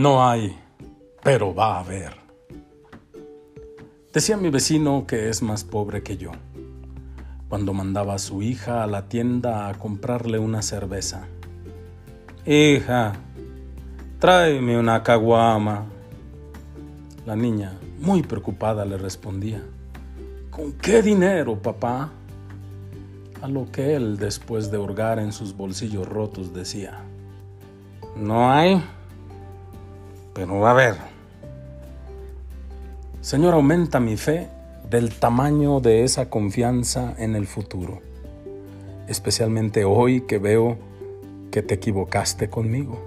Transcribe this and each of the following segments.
No hay, pero va a haber. Decía mi vecino que es más pobre que yo, cuando mandaba a su hija a la tienda a comprarle una cerveza. Hija, tráeme una caguama. La niña, muy preocupada, le respondía, ¿con qué dinero, papá? A lo que él, después de hurgar en sus bolsillos rotos, decía, no hay pero a ver. Señor, aumenta mi fe del tamaño de esa confianza en el futuro, especialmente hoy que veo que te equivocaste conmigo.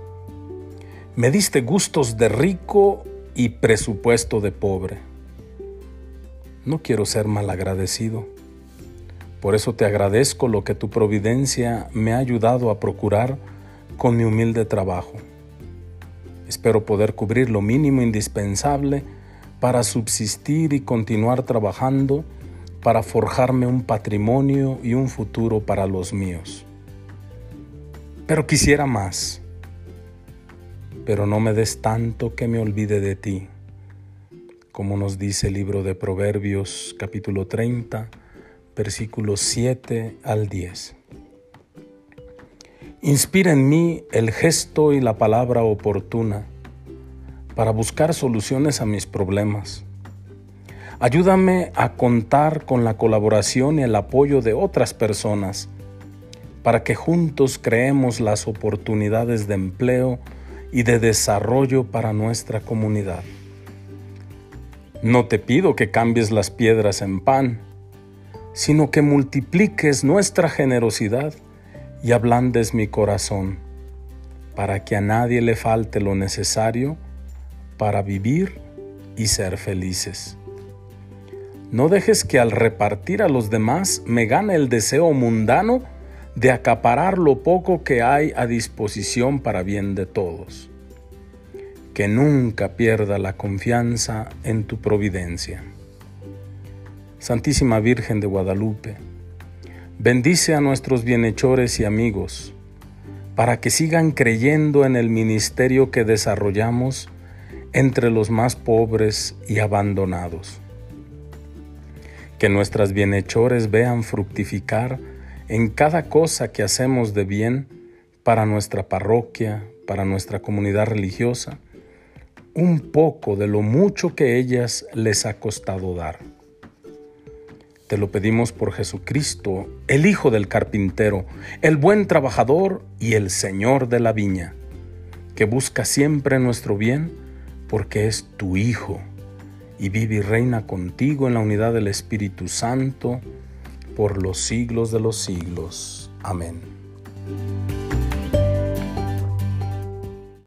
Me diste gustos de rico y presupuesto de pobre. No quiero ser malagradecido. Por eso te agradezco lo que tu providencia me ha ayudado a procurar con mi humilde trabajo. Espero poder cubrir lo mínimo indispensable para subsistir y continuar trabajando para forjarme un patrimonio y un futuro para los míos. Pero quisiera más. Pero no me des tanto que me olvide de ti, como nos dice el libro de Proverbios capítulo 30, versículos 7 al 10. Inspira en mí el gesto y la palabra oportuna para buscar soluciones a mis problemas. Ayúdame a contar con la colaboración y el apoyo de otras personas para que juntos creemos las oportunidades de empleo y de desarrollo para nuestra comunidad. No te pido que cambies las piedras en pan, sino que multipliques nuestra generosidad y ablandes mi corazón, para que a nadie le falte lo necesario para vivir y ser felices. No dejes que al repartir a los demás me gane el deseo mundano de acaparar lo poco que hay a disposición para bien de todos. Que nunca pierda la confianza en tu providencia. Santísima Virgen de Guadalupe, Bendice a nuestros bienhechores y amigos para que sigan creyendo en el ministerio que desarrollamos entre los más pobres y abandonados. Que nuestras bienhechores vean fructificar en cada cosa que hacemos de bien para nuestra parroquia, para nuestra comunidad religiosa, un poco de lo mucho que ellas les ha costado dar. Te lo pedimos por Jesucristo, el Hijo del Carpintero, el buen trabajador y el Señor de la viña, que busca siempre nuestro bien porque es tu Hijo y vive y reina contigo en la unidad del Espíritu Santo por los siglos de los siglos. Amén.